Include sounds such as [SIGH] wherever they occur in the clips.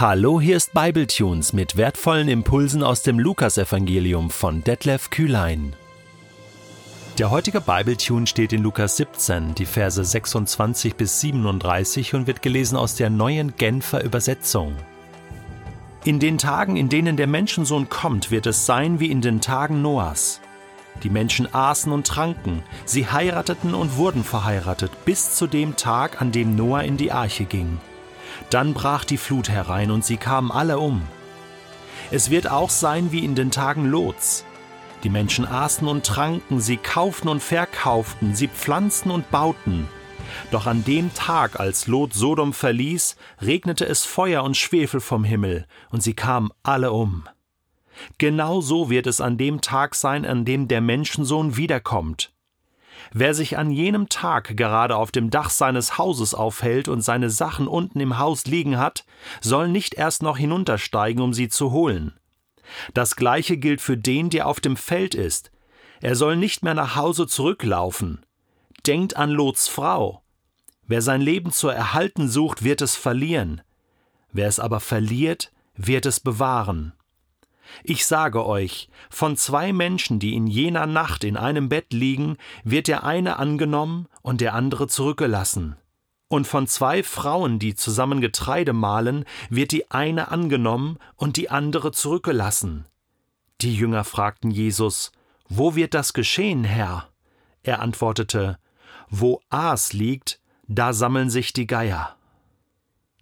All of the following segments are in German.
Hallo, hier ist Bibletunes mit wertvollen Impulsen aus dem Lukasevangelium von Detlef Kühlein. Der heutige Bibletune steht in Lukas 17, die Verse 26 bis 37 und wird gelesen aus der neuen Genfer Übersetzung. In den Tagen, in denen der Menschensohn kommt, wird es sein wie in den Tagen Noahs. Die Menschen aßen und tranken, sie heirateten und wurden verheiratet, bis zu dem Tag, an dem Noah in die Arche ging. Dann brach die Flut herein und sie kamen alle um. Es wird auch sein wie in den Tagen Lots. Die Menschen aßen und tranken, sie kauften und verkauften, sie pflanzten und bauten. Doch an dem Tag, als Lot Sodom verließ, regnete es Feuer und Schwefel vom Himmel, und sie kamen alle um. Genau so wird es an dem Tag sein, an dem der Menschensohn wiederkommt. Wer sich an jenem Tag gerade auf dem Dach seines Hauses aufhält und seine Sachen unten im Haus liegen hat, soll nicht erst noch hinuntersteigen, um sie zu holen. Das gleiche gilt für den, der auf dem Feld ist. Er soll nicht mehr nach Hause zurücklaufen. Denkt an Lots Frau. Wer sein Leben zu erhalten sucht, wird es verlieren. Wer es aber verliert, wird es bewahren. Ich sage euch, von zwei Menschen, die in jener Nacht in einem Bett liegen, wird der eine angenommen und der andere zurückgelassen. Und von zwei Frauen, die zusammen Getreide mahlen, wird die eine angenommen und die andere zurückgelassen. Die Jünger fragten Jesus, Wo wird das geschehen, Herr? Er antwortete, Wo Aas liegt, da sammeln sich die Geier.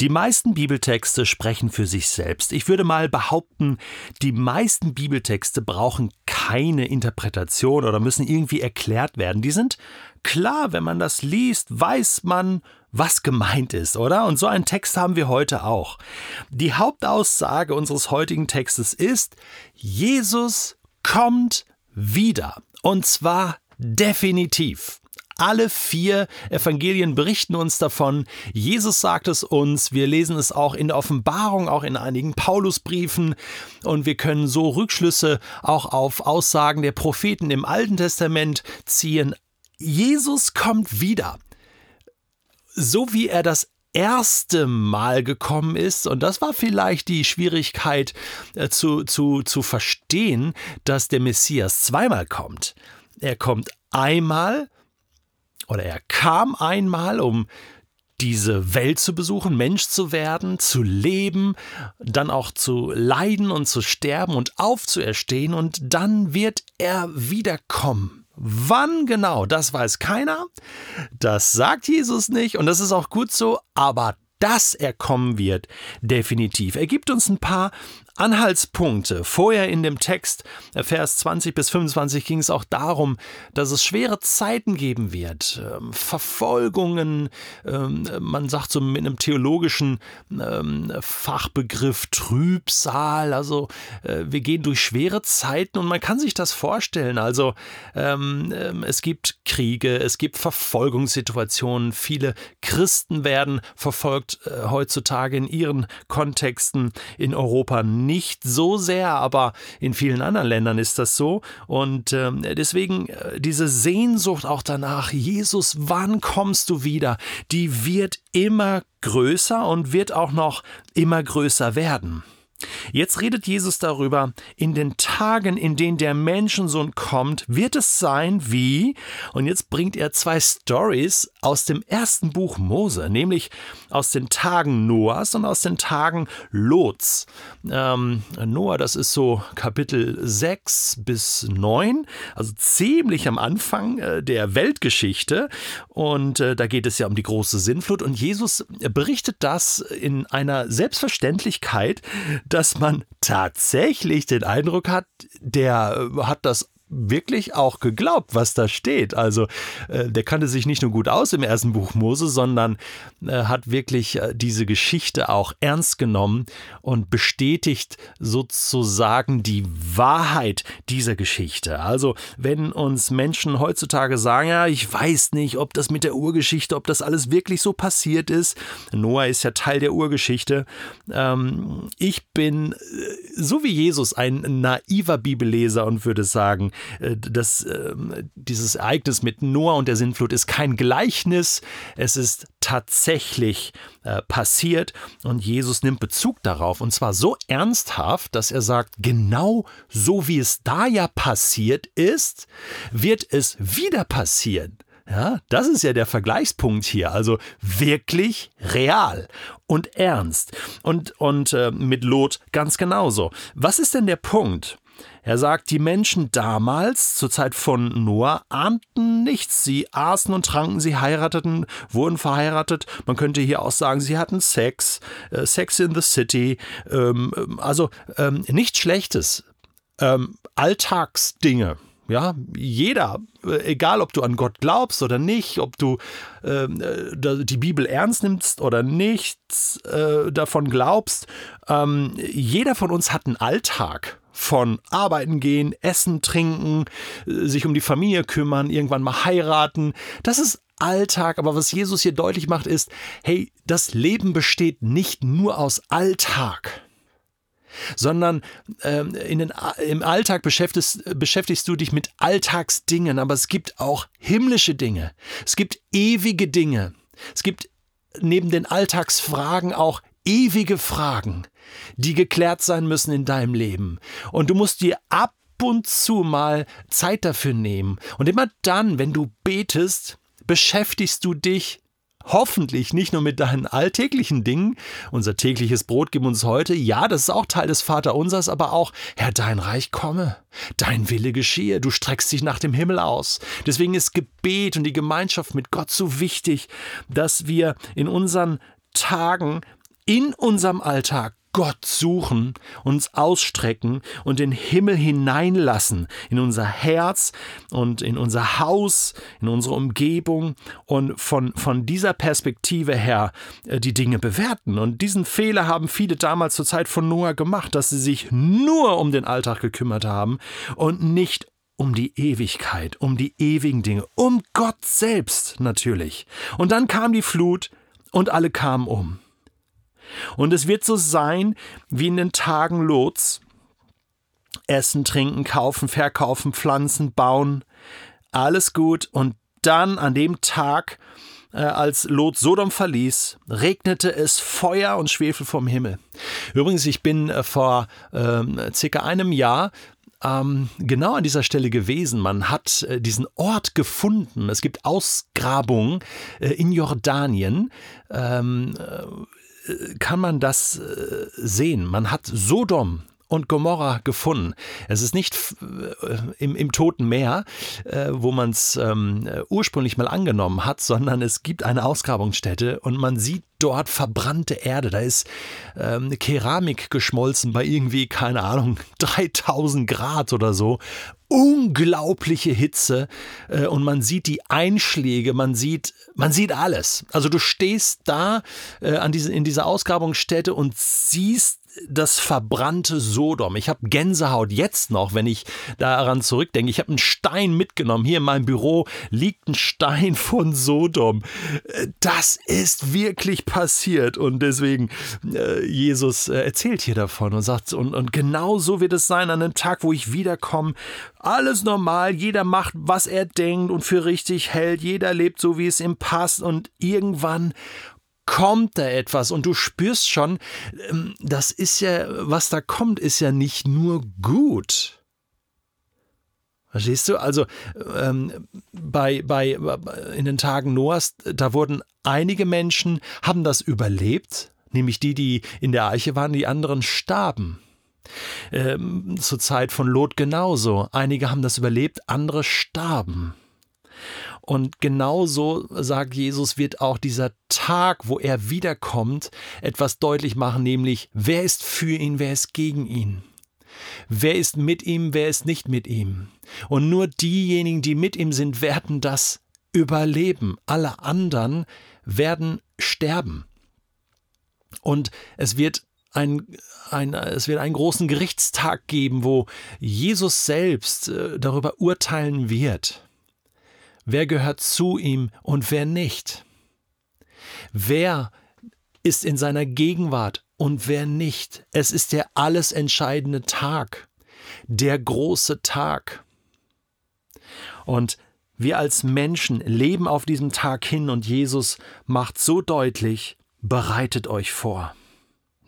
Die meisten Bibeltexte sprechen für sich selbst. Ich würde mal behaupten, die meisten Bibeltexte brauchen keine Interpretation oder müssen irgendwie erklärt werden. Die sind klar, wenn man das liest, weiß man, was gemeint ist, oder? Und so einen Text haben wir heute auch. Die Hauptaussage unseres heutigen Textes ist, Jesus kommt wieder. Und zwar definitiv. Alle vier Evangelien berichten uns davon. Jesus sagt es uns. Wir lesen es auch in der Offenbarung, auch in einigen Paulusbriefen. Und wir können so Rückschlüsse auch auf Aussagen der Propheten im Alten Testament ziehen. Jesus kommt wieder. So wie er das erste Mal gekommen ist, und das war vielleicht die Schwierigkeit äh, zu, zu, zu verstehen, dass der Messias zweimal kommt. Er kommt einmal oder er kam einmal, um diese Welt zu besuchen, Mensch zu werden, zu leben, dann auch zu leiden und zu sterben und aufzuerstehen und dann wird er wiederkommen. Wann genau, das weiß keiner, das sagt Jesus nicht und das ist auch gut so, aber dass er kommen wird, definitiv. Er gibt uns ein paar Anhaltspunkte. Vorher in dem Text, äh, Vers 20 bis 25, ging es auch darum, dass es schwere Zeiten geben wird. Ähm, Verfolgungen, ähm, man sagt so mit einem theologischen ähm, Fachbegriff Trübsal. Also äh, wir gehen durch schwere Zeiten und man kann sich das vorstellen. Also es gibt Kriege, es gibt Verfolgungssituationen. Viele Christen werden verfolgt äh, heutzutage in ihren Kontexten in Europa nicht so sehr, aber in vielen anderen Ländern ist das so. Und ähm, deswegen äh, diese Sehnsucht auch danach, Jesus, wann kommst du wieder, die wird immer größer und wird auch noch immer größer werden. Jetzt redet Jesus darüber, in den Tagen, in denen der Menschensohn kommt, wird es sein wie, und jetzt bringt er zwei Stories aus dem ersten Buch Mose, nämlich aus den Tagen Noahs und aus den Tagen Lots. Ähm, Noah, das ist so Kapitel 6 bis 9, also ziemlich am Anfang äh, der Weltgeschichte. Und äh, da geht es ja um die große Sinnflut. Und Jesus berichtet das in einer Selbstverständlichkeit, dass man tatsächlich den Eindruck hat, der äh, hat das wirklich auch geglaubt, was da steht. Also äh, der kannte sich nicht nur gut aus im ersten Buch Mose, sondern äh, hat wirklich äh, diese Geschichte auch ernst genommen und bestätigt sozusagen die Wahrheit dieser Geschichte. Also wenn uns Menschen heutzutage sagen, ja, ich weiß nicht, ob das mit der Urgeschichte, ob das alles wirklich so passiert ist. Noah ist ja Teil der Urgeschichte. Ähm, ich bin, so wie Jesus, ein naiver Bibelleser und würde sagen, das, ähm, dieses Ereignis mit Noah und der Sintflut ist kein Gleichnis, es ist tatsächlich äh, passiert und Jesus nimmt Bezug darauf und zwar so ernsthaft, dass er sagt, genau so wie es da ja passiert ist, wird es wieder passieren. Ja, das ist ja der Vergleichspunkt hier. Also wirklich real und ernst. Und, und äh, mit Lot ganz genauso. Was ist denn der Punkt? Er sagt, die Menschen damals, zur Zeit von Noah, ahnten nichts. Sie aßen und tranken, sie heirateten, wurden verheiratet. Man könnte hier auch sagen, sie hatten Sex, äh, Sex in the City. Ähm, also ähm, nichts Schlechtes. Ähm, Alltagsdinge. Ja, jeder, äh, egal ob du an Gott glaubst oder nicht, ob du ähm, äh, die Bibel ernst nimmst oder nichts äh, davon glaubst, ähm, jeder von uns hat einen Alltag von arbeiten gehen, essen, trinken, äh, sich um die Familie kümmern, irgendwann mal heiraten. Das ist Alltag, aber was Jesus hier deutlich macht ist, hey, das Leben besteht nicht nur aus Alltag sondern ähm, in den, im Alltag beschäftigst, beschäftigst du dich mit Alltagsdingen, aber es gibt auch himmlische Dinge. Es gibt ewige Dinge. Es gibt neben den Alltagsfragen auch ewige Fragen, die geklärt sein müssen in deinem Leben. Und du musst dir ab und zu mal Zeit dafür nehmen. Und immer dann, wenn du betest, beschäftigst du dich hoffentlich nicht nur mit deinen alltäglichen Dingen. Unser tägliches Brot gib uns heute. Ja, das ist auch Teil des Vaterunsers, aber auch, Herr, dein Reich komme, dein Wille geschehe. Du streckst dich nach dem Himmel aus. Deswegen ist Gebet und die Gemeinschaft mit Gott so wichtig, dass wir in unseren Tagen in unserem Alltag Gott suchen, uns ausstrecken und den Himmel hineinlassen in unser Herz und in unser Haus, in unsere Umgebung und von, von dieser Perspektive her äh, die Dinge bewerten. Und diesen Fehler haben viele damals zur Zeit von Noah gemacht, dass sie sich nur um den Alltag gekümmert haben und nicht um die Ewigkeit, um die ewigen Dinge, um Gott selbst natürlich. Und dann kam die Flut und alle kamen um. Und es wird so sein wie in den Tagen Lots. Essen, trinken, kaufen, verkaufen, pflanzen, bauen, alles gut. Und dann an dem Tag, äh, als Lot Sodom verließ, regnete es Feuer und Schwefel vom Himmel. Übrigens, ich bin äh, vor äh, circa einem Jahr ähm, genau an dieser Stelle gewesen. Man hat äh, diesen Ort gefunden. Es gibt Ausgrabungen in Jordanien. Ähm, äh, kann man das äh, sehen. Man hat Sodom und Gomorra gefunden. Es ist nicht äh, im, im Toten Meer, äh, wo man es ähm, ursprünglich mal angenommen hat, sondern es gibt eine Ausgrabungsstätte und man sieht dort verbrannte Erde. Da ist ähm, Keramik geschmolzen bei irgendwie, keine Ahnung, [LAUGHS] 3000 Grad oder so unglaubliche Hitze äh, und man sieht die Einschläge, man sieht, man sieht alles. Also du stehst da äh, an diese, in dieser Ausgrabungsstätte und siehst das verbrannte Sodom. Ich habe Gänsehaut jetzt noch, wenn ich daran zurückdenke. Ich habe einen Stein mitgenommen. Hier in meinem Büro liegt ein Stein [LAUGHS] von Sodom. Das ist wirklich passiert. Und deswegen, äh, Jesus äh, erzählt hier davon und sagt, und, und genau so wird es sein an dem Tag, wo ich wiederkomme. Alles normal, jeder macht, was er denkt und für richtig hält. Jeder lebt so, wie es ihm passt. Und irgendwann kommt da etwas und du spürst schon, ähm, das ist ja, was da kommt, ist ja nicht nur gut. Verstehst du? Also ähm, bei, bei, in den Tagen Noahs, da wurden einige Menschen, haben das überlebt, nämlich die, die in der Eiche waren, die anderen starben. Ähm, zur Zeit von Lot genauso. Einige haben das überlebt, andere starben. Und genauso, sagt Jesus, wird auch dieser Tag, wo er wiederkommt, etwas deutlich machen, nämlich wer ist für ihn, wer ist gegen ihn. Wer ist mit ihm, wer ist nicht mit ihm. Und nur diejenigen, die mit ihm sind, werden das überleben. Alle anderen werden sterben. Und es wird ein, ein, es wird einen großen Gerichtstag geben, wo Jesus selbst äh, darüber urteilen wird wer gehört zu ihm und wer nicht. Wer ist in seiner Gegenwart und wer nicht. Es ist der alles entscheidende Tag, der große Tag. Und wir als Menschen leben auf diesem Tag hin und Jesus macht so deutlich, bereitet euch vor.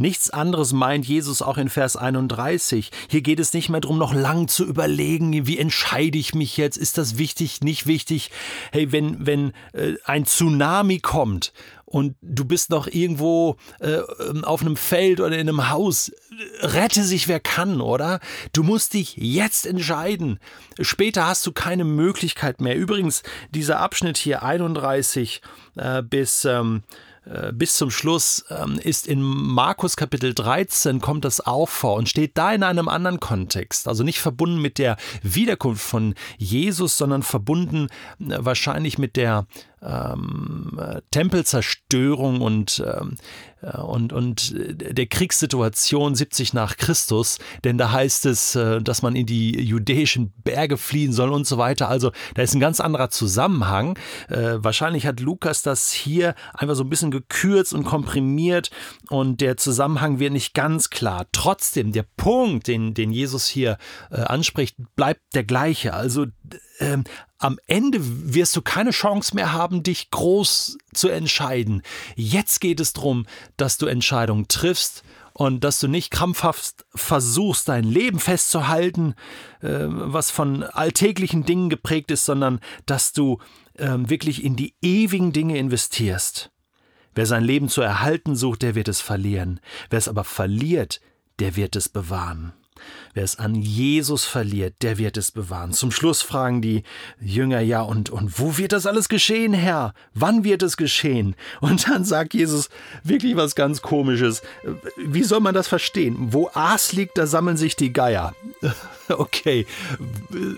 Nichts anderes meint Jesus auch in Vers 31. Hier geht es nicht mehr darum, noch lang zu überlegen, wie entscheide ich mich jetzt, ist das wichtig, nicht wichtig. Hey, wenn, wenn äh, ein Tsunami kommt und du bist noch irgendwo äh, auf einem Feld oder in einem Haus, rette sich wer kann, oder? Du musst dich jetzt entscheiden. Später hast du keine Möglichkeit mehr. Übrigens, dieser Abschnitt hier 31 äh, bis ähm, äh, bis zum Schluss ähm, ist in Markus Kapitel 13 kommt das auch vor und steht da in einem anderen Kontext. Also nicht verbunden mit der Wiederkunft von Jesus, sondern verbunden äh, wahrscheinlich mit der ähm, Tempelzerstörung und, ähm, äh, und, und der Kriegssituation 70 nach Christus, denn da heißt es, äh, dass man in die judäischen Berge fliehen soll und so weiter. Also da ist ein ganz anderer Zusammenhang. Äh, wahrscheinlich hat Lukas das hier einfach so ein bisschen gekürzt und komprimiert und der Zusammenhang wird nicht ganz klar. Trotzdem, der Punkt, den, den Jesus hier äh, anspricht, bleibt der gleiche. Also ähm, am Ende wirst du keine Chance mehr haben, dich groß zu entscheiden. Jetzt geht es darum, dass du Entscheidungen triffst und dass du nicht krampfhaft versuchst, dein Leben festzuhalten, äh, was von alltäglichen Dingen geprägt ist, sondern dass du äh, wirklich in die ewigen Dinge investierst. Wer sein Leben zu erhalten sucht, der wird es verlieren. Wer es aber verliert, der wird es bewahren. Wer es an Jesus verliert, der wird es bewahren. Zum Schluss fragen die Jünger, ja, und, und wo wird das alles geschehen, Herr? Wann wird es geschehen? Und dann sagt Jesus wirklich was ganz Komisches. Wie soll man das verstehen? Wo Aas liegt, da sammeln sich die Geier. [LAUGHS] Okay,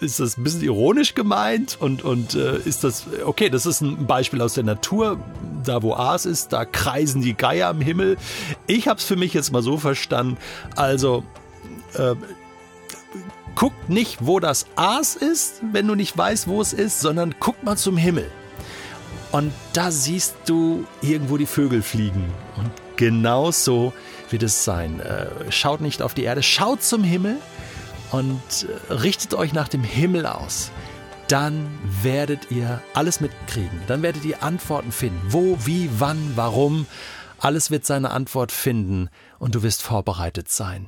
ist das ein bisschen ironisch gemeint? Und, und äh, ist das, okay, das ist ein Beispiel aus der Natur. Da, wo Aas ist, da kreisen die Geier am Himmel. Ich habe es für mich jetzt mal so verstanden. Also, äh, guckt nicht, wo das Aas ist, wenn du nicht weißt, wo es ist, sondern guck mal zum Himmel. Und da siehst du irgendwo die Vögel fliegen. Und genau so wird es sein. Äh, schaut nicht auf die Erde, schaut zum Himmel und äh, richtet euch nach dem Himmel aus. Dann werdet ihr alles mitkriegen. Dann werdet ihr Antworten finden. Wo, wie, wann, warum. Alles wird seine Antwort finden und du wirst vorbereitet sein.